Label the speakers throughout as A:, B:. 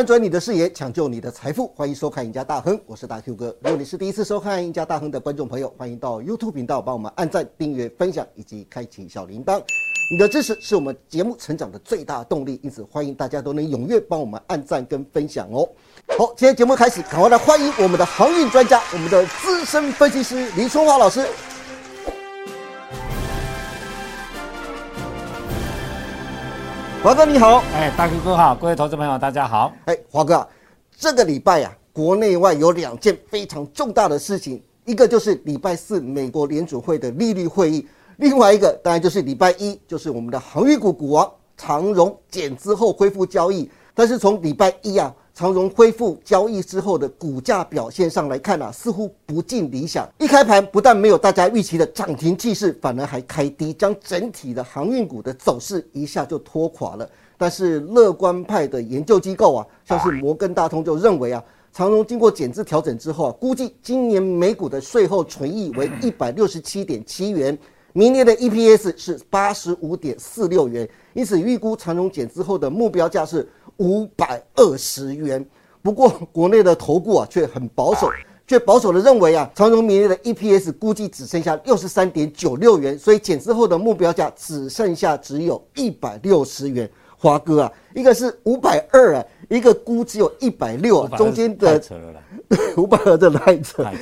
A: 翻转你的视野，抢救你的财富，欢迎收看《赢家大亨》，我是大 Q 哥。如果你是第一次收看《赢家大亨》的观众朋友，欢迎到 YouTube 频道帮我们按赞、订阅、分享以及开启小铃铛。你的支持是我们节目成长的最大动力，因此欢迎大家都能踊跃帮我们按赞跟分享哦。好，今天节目开始，赶快来欢迎我们的航运专家，我们的资深分析师林春华老师。华哥你好，
B: 哎，大哥哥好，各位投资朋友大家好。
A: 哎，华哥啊，这个礼拜呀、国内外有两件非常重大的事情，一个就是礼拜四美国联储会的利率会议，另外一个当然就是礼拜一，就是我们的航运股股王长荣减资后恢复交易。但是从礼拜一啊，长荣恢复交易之后的股价表现上来看啊，似乎不尽理想。一开盘不但没有大家预期的涨停气势，反而还开低，将整体的航运股的走势一下就拖垮了。但是乐观派的研究机构啊，像是摩根大通就认为啊，长荣经过减资调整之后啊，估计今年每股的税后纯益为一百六十七点七元，明年的 EPS 是八十五点四六元，因此预估长荣减资后的目标价是五百二十元。不过国内的投顾啊却很保守，却保守的认为啊，长荣明年的 EPS 估计只剩下六十三点九六元，所以减资后的目标价只剩下只有一百六十元。华哥啊，一个是五百二啊，一个估只有一百六啊，中间的 五百二的太扯，
B: 太扯。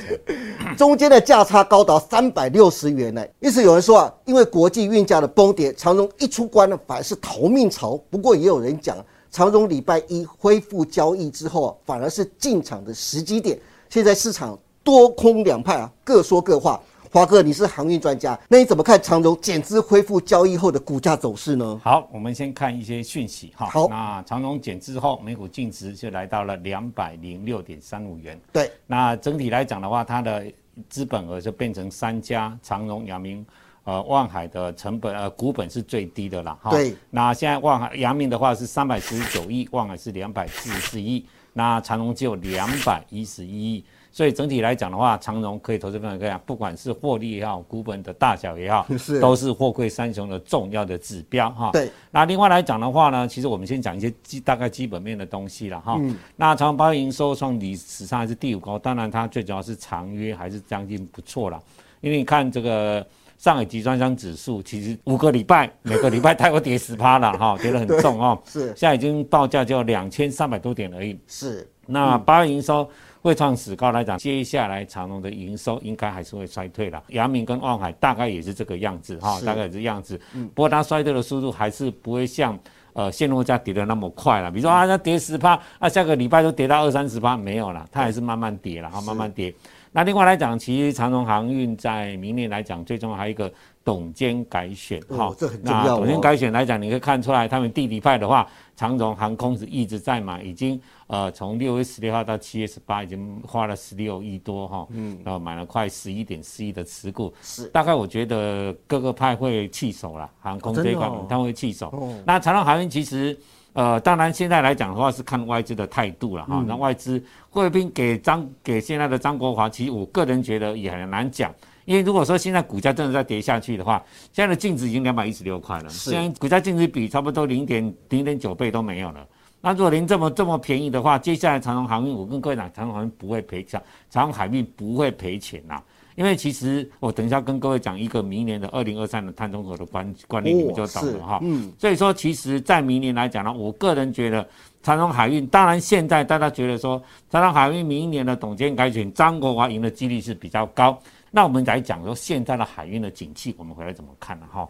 A: 中间的价差高达三百六十元呢。因此有人说啊，因为国际运价的崩跌，长荣一出关呢，反而是逃命潮。不过也有人讲，长荣礼拜一恢复交易之后啊，反而是进场的时机点。现在市场多空两派啊，各说各话。华哥，你是航运专家，那你怎么看长荣减资恢复交易后的股价走势呢？
B: 好，我们先看一些讯息哈。
A: 好
B: 那长荣减资后，每股净值就来到了两百零六点三五元。
A: 对，
B: 那整体来讲的话，它的资本额就变成三家，长荣、阳明、呃万海的成本呃股本是最低的啦。哈
A: 对。
B: 那现在万海、阳明的话是三百四十九亿，万海是两百四十四亿，那长荣只有两百一十一亿。所以整体来讲的话，长荣可以投资朋友看，不管是获利也好，股本的大小也好，
A: 是
B: 都是货柜三雄的重要的指标哈。
A: 对。
B: 那另外来讲的话呢，其实我们先讲一些基大概基本面的东西了哈。
A: 嗯
B: 那长荣包营收创历史上还是第五高，当然它最主要是长约还是将近不错了。因为你看这个上海集装箱指数，其实五个礼拜每个礼拜 它有跌十趴了哈，跌得很重哦。
A: 是
B: 现在已经报价就两千三百多点而已。
A: 是，
B: 那八月营收会创史高来讲，接下来长隆的营收应该还是会衰退了。阳明跟万海大概也是这个样子哈，大概也是这样子。不过它衰退的速度还是不会像呃现货价跌的那么快了。比如说啊，它跌十趴，啊下个礼拜都跌到二三十趴，没有了，它还是慢慢跌了哈，慢慢跌。那另外来讲，其实长荣航运在明年来讲，最重要还有一个董监改选
A: 哦这很重要哦。
B: 那董监改选来讲，你可以看出来，他们弟弟派的话，长荣航空是一直在买，已经呃从六月十六号到七月十八，已经花了十六亿多哈，嗯，然后买了快十一点四亿的持股，
A: 是。
B: 大概我觉得各个派会弃守了，航空这一块
A: 哦。真的哦
B: 他会弃守。
A: 哦。
B: 那长荣航运其实。呃，当然，现在来讲的话是看外资的态度了
A: 嗯
B: 哈。那、外资会不会给张给现在的张国华？其实我个人觉得也很难讲，因为如果说现在股价真的在跌下去的话，现在的净值已经两百一十六块了，
A: 是
B: 现在股价净值比差不多零点零点九倍都没有了。那如果您这么这么便宜的话，接下来长荣航运，我跟各位讲，长荣航运不会赔钱，长荣海运不会赔钱呐。因为其实我等一下跟各位讲一个明年的二零二三的碳中和的观观念，你们就懂了哈。
A: 嗯，
B: 所以说，其实，在明年来讲呢，我个人觉得长荣海运，当然现在大家觉得说长荣海运明年的董监改选，张国华赢的几率是比较高。那我们来讲说现在的海运的景气，我们回来怎么看呢？哈，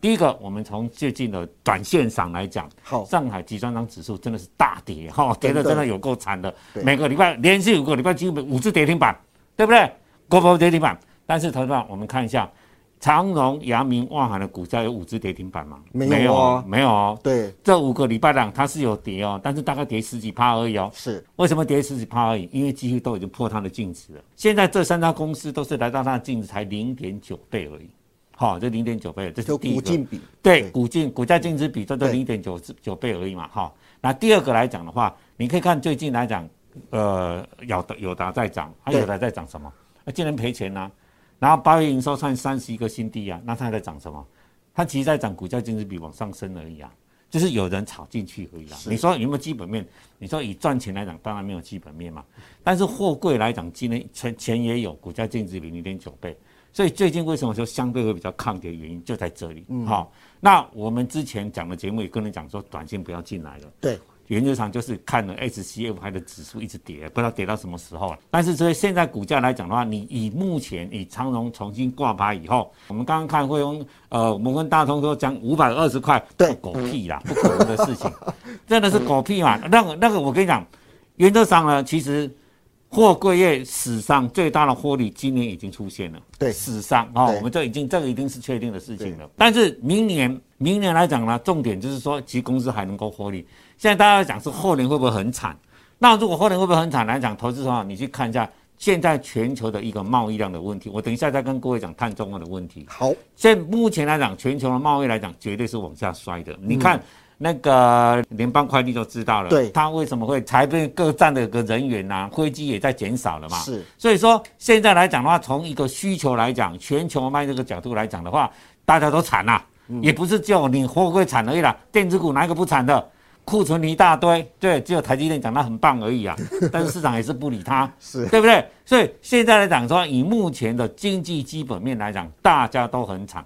B: 第一个，我们从最近的短线上来讲，
A: 好
B: 上海集装箱指数真的是大跌哈，跌的真的有够惨的，每个礼拜连续五个礼拜几乎五次跌停板，对不对？国波跌停板，但是投资们我们看一下。长荣、阳明、万海的股价有五只跌停板吗？
A: 没有啊
B: 没有哦。
A: 对，
B: 这五个礼拜档它是有跌哦，但是大概跌十几趴而已哦。
A: 是
B: 为什么跌十几趴而已？因为几乎都已经破它的净值了。现在这三家公司都是来到它的净值才零点九倍而已。好、这零点九倍，这
A: 就是
B: 第一个。
A: 股净比，
B: 对，股净股价净值比这都
A: 对
B: 零点九九倍而已嘛，哈。那第二个来讲的话，你可以看最近来讲，呃，有的有达在涨，它
A: 对
B: 有的在涨什么？那竟然赔钱呐、然后八月营收创三十一个新低啊，那它在涨什么？它其实在涨股价净值比往上升而已啊。就是有人炒进去而已啦。你说有没有基本面？你说以赚钱来讲，当然没有基本面嘛。但是货柜来讲，今年钱钱也有，股价净值比零点九倍，所以最近为什么说相对会比较抗跌？原因就在这里。好，那我们之前讲的节目也跟你讲说，短线不要进来了。
A: 对。
B: 原则上就是看了 SCFI 的指数一直跌，不知道跌到什么时候了。但是所以现在股价来讲的话，你以目前以长荣重新挂牌以后，我们刚刚看汇丰，呃，我们跟大通说讲五百二十块，
A: 对，
B: 狗屁啦，不可能的事情，真的是狗屁嘛。那个那个，我跟你讲，原则上呢，其实货柜业史上最大的获利今年已经出现了，
A: 对，
B: 史上啊，我们这已经这个已经是确定的事情了。但是明年明年来讲呢，重点就是说，其实公司还能够获利。现在大家讲是后年会不会很惨？那如果后年会不会很惨来讲，投资的话，你去看一下现在全球的一个贸易量的问题。我等一下再跟各位讲碳中和的问题。
A: 好，
B: 现目前来讲，全球的贸易来讲，绝对是往下摔的。你看那个联邦快递就知道了，
A: 对，
B: 它为什么会裁员各站的个人员呐，飞机也在减少了嘛。
A: 是，
B: 所以说现在来讲的话，从一个需求来讲，全球卖这个角度来讲的话，大家都惨呐，也不是只有你货柜惨而已啦，电子股哪一个不惨的？库存一大堆，对，只有台积电讲得很棒而已啊，但是市场也是不理它，
A: 是
B: 对不对？所以现在来讲说，以目前的经济基本面来讲，大家都很惨，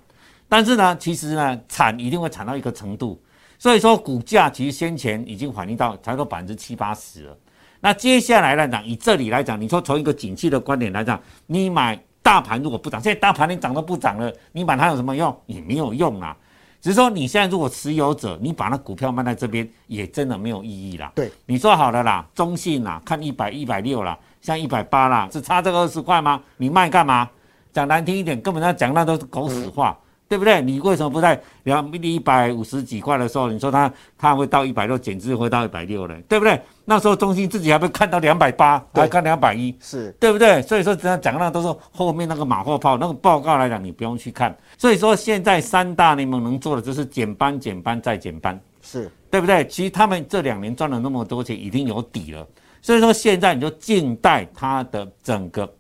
B: 但是呢，其实呢，惨一定会惨到一个程度，所以说股价其实先前已经反映到才到百分之七八十了。那接下来来讲，以这里来讲，你说从一个景气的观点来讲，你买大盘如果不涨，现在大盘连涨都不涨了，你买它有什么用？也没有用啊。只是说，你现在如果持有者，你把那股票卖在这边，也真的没有意义啦。
A: 对，
B: 你说好了啦，中信啦，看一百一百六啦，像一百八啦，只差这个二十块吗？你卖干嘛？讲难听一点，根本上讲那都是狗屎话。对不对？你为什么不在两一百五十几块的时候，你说它它会到一百六，简直会到一百六了，对不对？那时候中心自己还被看到两百八，还看两百一，
A: 是
B: 对不对？所以说，只要讲那都是后面那个马后炮，那个报告来讲，你不用去看。所以说，现在三大联盟能做的就是减班、减班再减班，
A: 是
B: 对不对？其实他们这两年赚了那么多钱，已经有底了。所以说，现在你就静待它的整个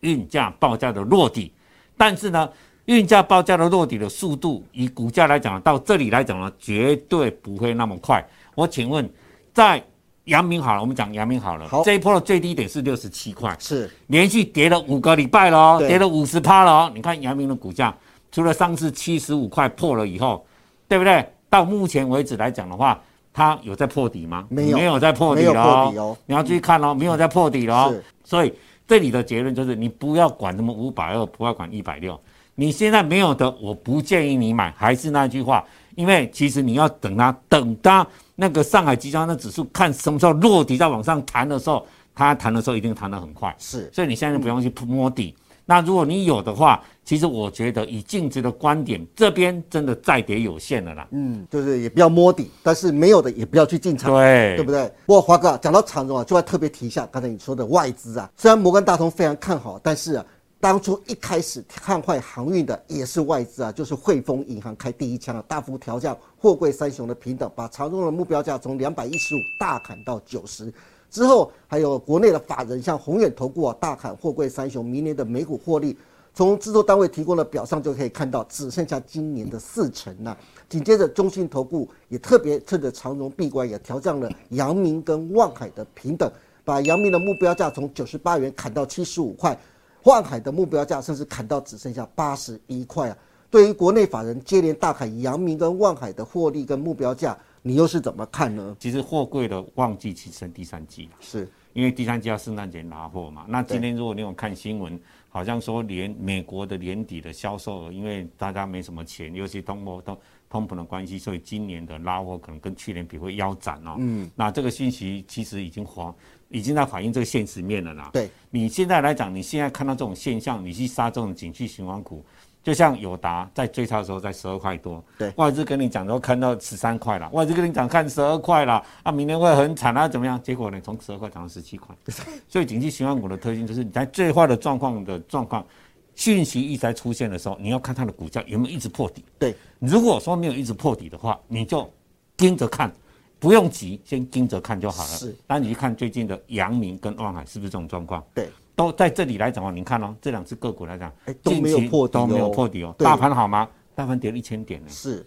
B: 运价报价的落地，但是呢？运价报价的落底的速度，以股价来讲，到这里来讲呢，绝对不会那么快。我请问，在阳明好了，我们讲阳明好了，
A: 好，
B: 这一波的最低点是六十七块，
A: 是
B: 连续跌了五个礼拜了，跌了五十趴了。你看阳明的股价，除了上次七十五块破了以后，对不对？到目前为止来讲的话，它有在破底吗？
A: 没有，
B: 没有在破底
A: 哦。
B: 你要注意看哦，没有在破底哦。所以这里的结论就是，你不要管什么五百二，不要管一百六。你现在没有的，我不建议你买。还是那句话，因为其实你要等它，等它那个上海集装箱指数看什么时候落底再往上弹的时候，它弹的时候一定弹得很快。
A: 是，
B: 所以你现在不用去摸底。那如果你有的话，其实我觉得以净值的观点，这边真的再跌有限了啦。
A: 嗯，就是也不要摸底，但是没有的也不要去进场，
B: 对，
A: 对不对？不过华哥讲到长荣啊，就要特别提一下刚才你说的外资啊，虽然摩根大通非常看好，但是啊。当初一开始看坏航运的也是外资啊，就是汇丰银行开第一枪啊，大幅调降货柜三雄的平等，把长荣的目标价从两百一十五大砍到九十。之后还有国内的法人像宏远投顾啊，大砍货柜三雄明年的每股获利，从制作单位提供的表上就可以看到，只剩下今年的四成了。紧接着中信投顾也特别趁着长荣闭关，也调降了阳明跟望海的平等，把阳明的目标价从九十八元砍到七十五块。万海的目标价甚至砍到只剩下八十一块啊！对于国内法人接连大砍阳明跟万海的获利跟目标价，你又是怎么看呢？
B: 其实货柜的旺季其实第三季
A: 是
B: 因为第三季要圣诞节拿货嘛。那今天如果你有看新闻，好像说连美国的年底的销售额，因为大家没什么钱，尤其通货通通膨的关系，所以今年的拉货可能跟去年比会腰斩哦。嗯，那这个信息其实已经黄。已经在反映这个现实面了啦。
A: 对，
B: 你现在来讲，你现在看到这种现象，你去杀这种景气循环股，就像友达在最差的时候在十二块多，
A: 对，
B: 外资跟你讲都看到十三块了，外资跟你讲看十二块了，啊，明年会很惨啊，怎么样？结果呢，从十二块涨到十七块。所以景气循环股的特性就是你在最坏的状况的状况，讯息一直在出现的时候，你要看它的股价有没有一直破底。
A: 对，
B: 如果说没有一直破底的话，你就盯着看。不用急，先盯着看就好了。
A: 是，
B: 那你去看最近的阳明跟望海是不是这种状况？
A: 对，
B: 都在这里来讲哦。你看哦，这两只个股来讲，
A: 都没有破底，
B: 都没有破底哦。大盘好吗？大盘跌了一千点呢。
A: 是，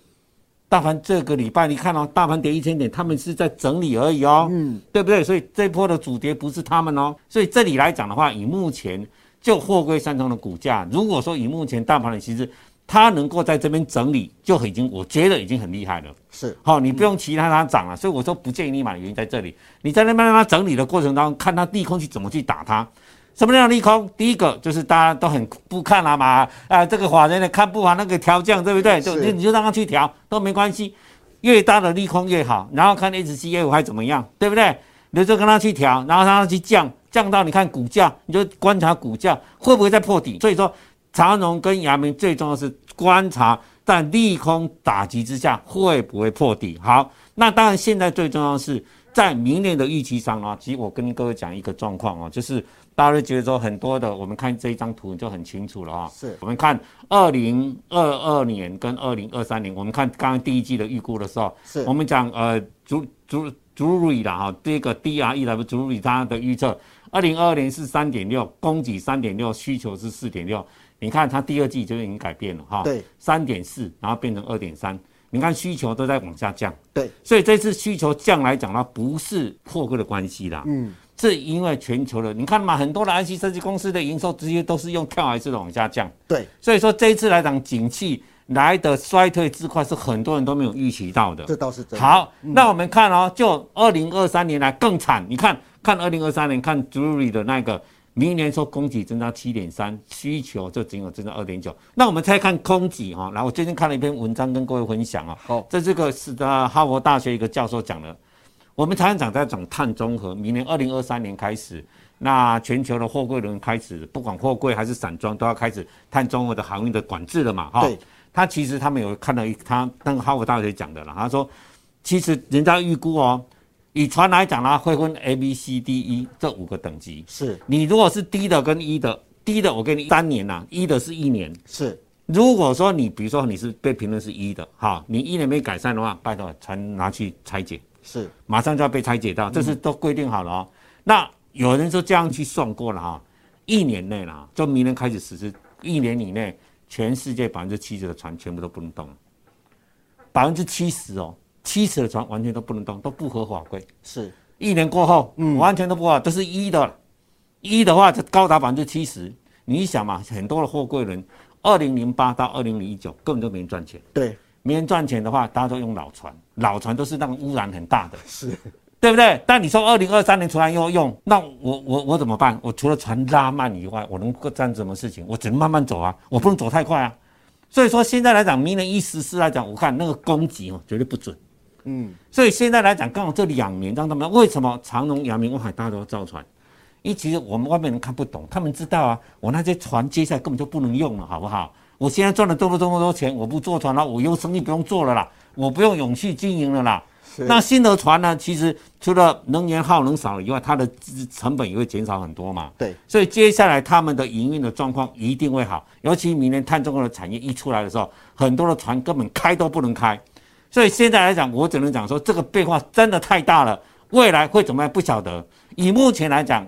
B: 大盘这个礼拜你看哦，大盘跌一千点，他们是在整理而已哦，嗯，对不对？所以这波的主跌不是他们哦，所以这里来讲的话，以目前就货柜三雄的股价，如果说以目前大盘的其实它能够在这边整理，就已经我觉得已经很厉害了。
A: 是，
B: 好，你不用期待它涨了，所以我说不建议你买的原因在这里。你在那边让它整理的过程当中，看它利空去怎么去打它。什么样的利空？第一个就是大家都很不看了嘛，啊，这个法人呢看不好那个调降，对不对？就你你就让他去调都没关系，越大的利空越好。然后看 HCA 五还怎么样，对不对？你就跟他去调，然后让他去降，降到你看股价，你就观察股价会不会再破底。所以说，长荣跟阳明最重要是观察在利空打击之下会不会破底。好，那当然现在最重要是在明年的预期上啊，其实我跟各位讲一个状况啊，就是。大家都觉得说很多的，我们看这一张图就很清楚了啊。
A: 是，
B: 我们看二零二二年跟二零二三年，我们看刚刚第一季的预估的时候，
A: 是
B: 我们讲呃，逐逐逐瑞的哈，这个 DRE 的逐瑞它的预测，二零二二年是三点六，供给三点六，需求是四点六。你看它第二季就已经改变了哈，
A: 对，
B: 三点四，然后变成二点三。你看需求都在往下降，
A: 对，
B: 所以这次需求降来讲它，不是破格的关系啦，嗯。是因为全球的，你看嘛，很多的 IC 设计公司的营收直接都是用跳崖式的往下降。
A: 对，
B: 所以说这一次来讲，景气来的衰退之快是很多人都没有预期到的。
A: 这倒是真的。
B: 好，那我们看哦，就二零二三年来更惨。你看看二零二三年，看 Drury 的那个，明年说供给增加七点三，需求就仅有增加二点九。那我们再看供给哈，然后我最近看了一篇文章，跟各位分享啊。
A: 好，
B: 这这个是的，哈佛大学一个教授讲的。我们常常在讲碳中和，明年二零二三年开始，那全球的货柜轮开始，不管货柜还是散装，都要开始碳中和的航运的管制了嘛？
A: 哈，
B: 他其实他们有看到一，他那个哈佛大学讲的了，他说，其实人家预估哦，以船来讲呢，会分 A、B、C、D、E 这五个等级。
A: 是，
B: 你如果是低的跟一的，低的我给你三年呐，一的是一年。
A: 是，
B: 如果说你比如说你是被评论是一的，哈，你一年没改善的话，拜托船拿去拆解。
A: 是，
B: 马上就要被拆解到，这是都规定好了哦。那有人说这样去算过了哈，一年内啦，就明年开始实施，一年以内，全世界百分之七十的船全部都不能动，百分之七十哦，七十的船完全都不能动，都不合法规。
A: 是，
B: 一年过后，嗯，完全都不合，都是一的，一的话就高达百分之七十。你想嘛，很多的货柜轮，二零零八到二零零一九根本就没人赚钱。
A: 对。
B: 没人赚钱的话，大家都用老船，老船都是那个污染很大的，
A: 是，
B: 对不对？但你说二零二三年突然又用，那我我我怎么办？我除了船拉慢以外，我能够干什么事情？我只能慢慢走啊，我不能走太快啊。所以说现在来讲，明年一实施来讲，我看那个供给哦绝对不准，嗯。所以现在来讲，刚好这两年让他们为什么长隆、阳明、望海大家都要造船？因为其实我们外面人看不懂，他们知道啊，我那些船接下来根本就不能用了，好不好？我现在赚了这么这么多钱，我不坐船了，我有生意不用做了啦，我不用勇气经营了啦。那新的船呢？其实除了能源耗能少了以外，它的成本也会减少很多嘛。
A: 对，
B: 所以接下来他们的营运的状况一定会好，尤其明年碳中和的产业一出来的时候，很多的船根本开都不能开。所以现在来讲，我只能讲说这个变化真的太大了，未来会怎么样不晓得。以目前来讲，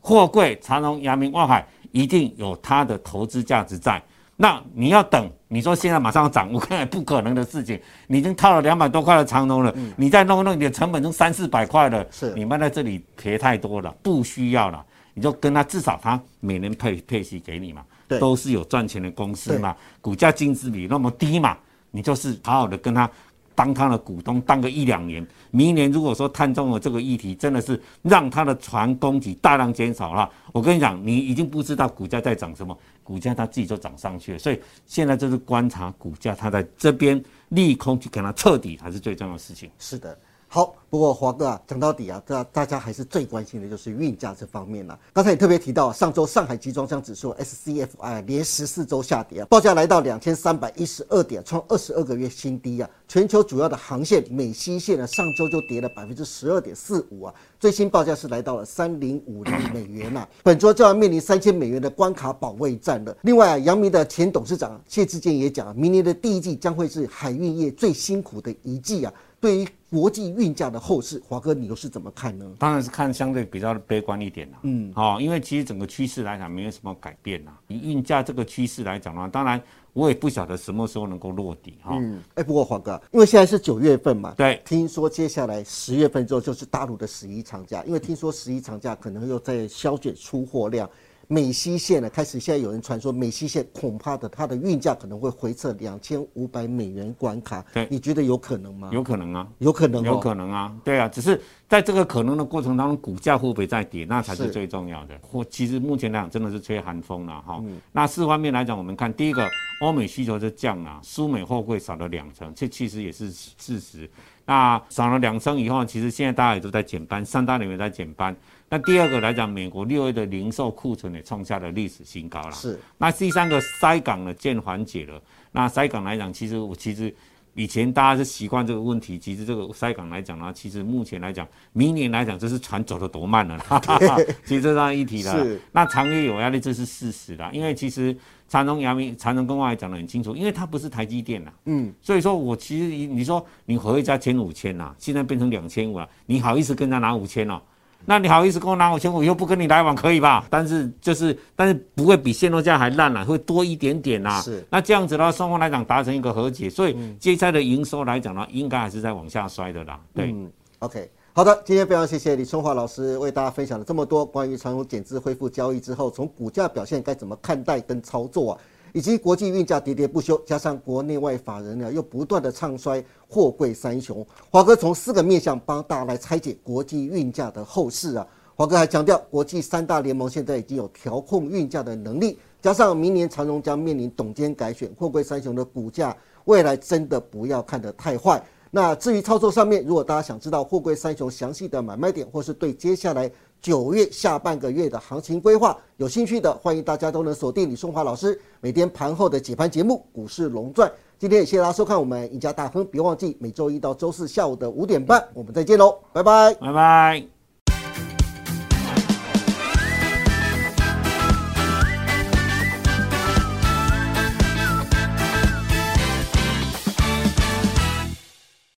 B: 货柜长荣、阳明、万海一定有它的投资价值在。那你要等，你说现在马上要涨，我看也不可能的事情。你已经套了两百多块的长龙了，你再弄弄，你的成本都三四百块了。
A: 是，
B: 你们在这里赔太多了，不需要了。你就跟他至少他每年配配息给你嘛，都是有赚钱的公司嘛，股价净值比那么低嘛，你就是好好的跟他。当他的股东当个一两年，明年如果说探中了这个议题，真的是让他的船供给大量减少了，我跟你讲，你已经不知道股价在涨什么，股价它自己就涨上去了。所以现在就是观察股价，它在这边利空去给它彻底，才是最重要的事情。
A: 是的。好，不过华哥啊，讲到底啊，大大家还是最关心的就是运价这方面了。刚才也特别提到，上周上海集装箱指数 SCFI 连十四周下跌啊，报价来到两千三百一十二点，创二十二个月新低啊。全球主要的航线美西线呢，上周就跌了百分之十二点四五啊，最新报价是来到了三零五零美元呐，本周就要面临三千美元的关卡保卫战了。另外啊，阳明的前董事长谢志坚也讲，明年的第一季将会是海运业最辛苦的一季啊。对于国际运价的后市，华哥你又是怎么看呢？
B: 当然是看相对比较悲观一点啦。
A: 嗯，
B: 好、因为其实整个趋势来讲没有什么改变啦。以运价这个趋势来讲的话，当然我也不晓得什么时候能够落地哈。
A: 嗯，哎，不过华哥，因为现在是九月份嘛，
B: 对
A: 听说接下来十月份之后就是大陆的十一长假，因为听说十一长假可能又在削减出货量。美西线呢，开始现在有人传说美西线恐怕的它的运价可能会回测两千五百美元关卡，
B: 对
A: 你觉得有可能吗？
B: 有可能啊，
A: 有可能、哦，
B: 有可能啊，对啊，只是在这个可能的过程当中，股价会不会再跌，那才是
A: 是
B: 最重要的。或其实目前来讲，真的是吹寒风了哈。
A: 嗯
B: 那四方面来讲，我们看第一个，欧美需求是降了，苏美货柜少了两成，这其实也是事实。那少了两成以后，其实现在大家也都在减班，三大联也在减班。那第二个来讲，美国六月的零售库存也创下了历史新高了。
A: 是
B: 那第三个塞港呢见缓解了。那塞港来讲，其实我其实以前大家是习惯这个问题，其实这个塞港来讲呢，其实目前来讲，明年来讲，这是船走的多慢了啦，其实这上一体了
A: 是。
B: 那长约有压力，这是事实啦。因为其实长荣、阳明、长荣跟外讲得很清楚，因为它不是台积电啦。
A: 嗯，
B: 所以说我其实你你说你合一家签五千呐，现在变成两千五了，你好意思跟他拿五千哦？那你好意思跟我拿五千，我以后不跟你来往可以吧？但是就是，但是不会比现货价还烂了、会多一点点啦、
A: 是。
B: 那这样子的话，双方来讲达成一个和解，所以接下来的营收来讲呢，应该还是在往下摔的啦。对，
A: 嗯，OK，好的，今天非常谢谢李春华老师为大家分享了这么多关于长虹减资恢复交易之后，从股价表现该怎么看待跟操作啊，以及国际运价喋喋不休，加上国内外法人呢又不断的唱衰货柜三雄，华哥从四个面向帮大家来拆解国际运价的后市啊。华哥还强调，国际三大联盟现在已经有调控运价的能力，加上明年长荣将面临董监改选，货柜三雄的股价未来真的不要看得太坏。那至于操作上面，如果大家想知道货柜三雄详细的买卖点，或是对接下来九月下半个月的行情规划有兴趣的，欢迎大家都能锁定李松华老师每天盘后的解盘节目《股市龙钻》。今天也谢谢大家收看我们赢家大亨，别忘记每周一到周四下午的五点半，我们再见喽，拜拜。
B: 拜拜。